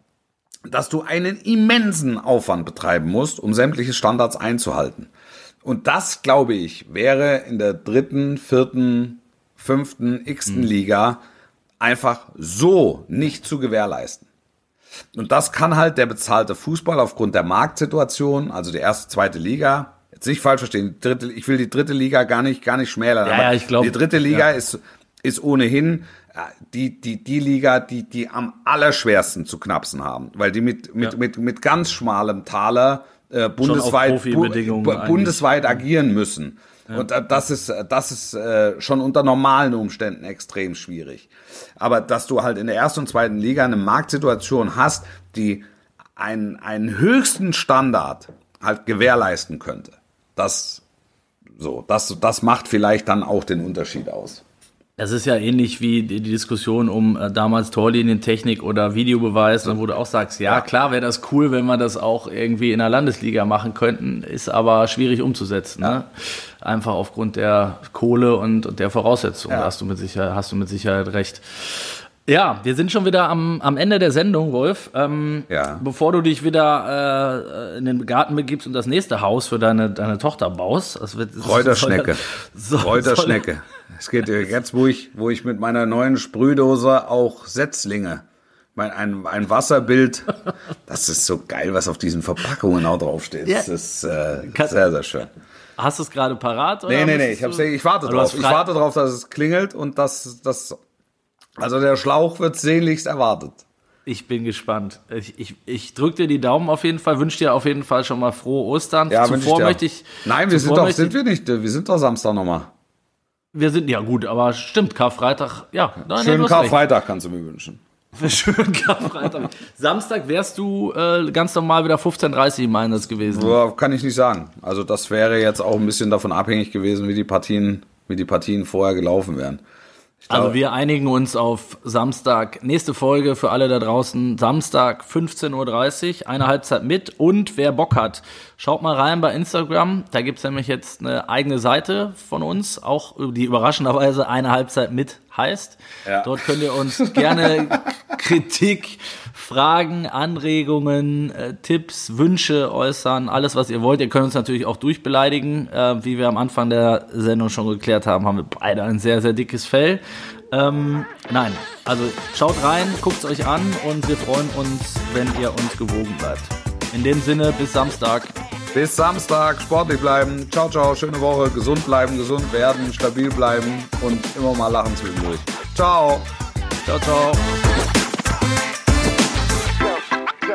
dass du einen immensen Aufwand betreiben musst, um sämtliche Standards einzuhalten. Und das, glaube ich, wäre in der dritten, vierten, fünften, x-ten mhm. Liga einfach so nicht zu gewährleisten. Und das kann halt der bezahlte Fußball aufgrund der Marktsituation, also die erste, zweite Liga, nicht falsch verstehen, dritte, ich will die dritte Liga gar nicht, gar nicht schmälern, ja, ja, ich glaub, die dritte Liga ja. ist, ist ohnehin äh, die, die, die Liga, die, die am allerschwersten zu knapsen haben, weil die mit, mit, mit, mit ganz schmalem Taler äh, bundesweit, bu bundesweit agieren müssen. Ja. Und das ist, das ist äh, schon unter normalen Umständen extrem schwierig. Aber dass du halt in der ersten und zweiten Liga eine Marktsituation hast, die einen, einen höchsten Standard halt gewährleisten könnte, das so, das, das macht vielleicht dann auch den Unterschied aus. Das ist ja ähnlich wie die Diskussion um äh, damals Torlinientechnik oder Videobeweis, wo du auch sagst, ja, klar wäre das cool, wenn wir das auch irgendwie in der Landesliga machen könnten, ist aber schwierig umzusetzen. Ja. Ne? Einfach aufgrund der Kohle und, und der Voraussetzungen. Ja. Da hast du mit Sicherheit, hast du mit Sicherheit recht. Ja, wir sind schon wieder am, am Ende der Sendung, Wolf. Ähm, ja. Bevor du dich wieder äh, in den Garten begibst und das nächste Haus für deine, deine Tochter baust. Das wird, Kräuterschnecke. Soll, Kräuterschnecke. Es geht jetzt, wo ich, wo ich mit meiner neuen Sprühdose auch Setzlinge, mein, ein, ein Wasserbild, das ist so geil, was auf diesen Verpackungen auch draufsteht. Ja. Das ist äh, sehr, sehr schön. Hast du es gerade parat? Oder nee, nee, nee, ich, hab's, ich warte drauf. Ich warte drauf, dass es klingelt und dass das also der Schlauch wird sehnlichst erwartet. Ich bin gespannt. Ich, ich, ich drücke dir die Daumen auf jeden Fall, wünsche dir auf jeden Fall schon mal frohe Ostern. Ja, zuvor ich möchte ich. Nein, wir sind doch, sind wir nicht, wir sind doch Samstag nochmal. Wir sind, ja gut, aber stimmt, Karfreitag, ja. Nein, Schönen Karfreitag recht. kannst du mir wünschen. Schönen Karfreitag. Samstag wärst du äh, ganz normal wieder 15.30 Uhr meines gewesen. Ja, kann ich nicht sagen. Also das wäre jetzt auch ein bisschen davon abhängig gewesen, wie die Partien, wie die Partien vorher gelaufen wären. Also wir einigen uns auf Samstag. Nächste Folge für alle da draußen. Samstag 15.30 Uhr, eine Halbzeit mit. Und wer Bock hat, schaut mal rein bei Instagram. Da gibt's nämlich jetzt eine eigene Seite von uns, auch die überraschenderweise eine Halbzeit mit heißt. Ja. Dort könnt ihr uns gerne Kritik, Fragen, Anregungen, äh, Tipps, Wünsche äußern, alles was ihr wollt. Ihr könnt uns natürlich auch durchbeleidigen. Äh, wie wir am Anfang der Sendung schon geklärt haben, haben wir beide ein sehr, sehr dickes Fell. Ähm, nein, also schaut rein, guckt es euch an und wir freuen uns, wenn ihr uns gewogen bleibt. In dem Sinne, bis Samstag. Bis Samstag, sportlich bleiben. Ciao, ciao, schöne Woche. Gesund bleiben, gesund werden, stabil bleiben und immer mal lachen zwischendurch. Ciao. Ciao, ciao.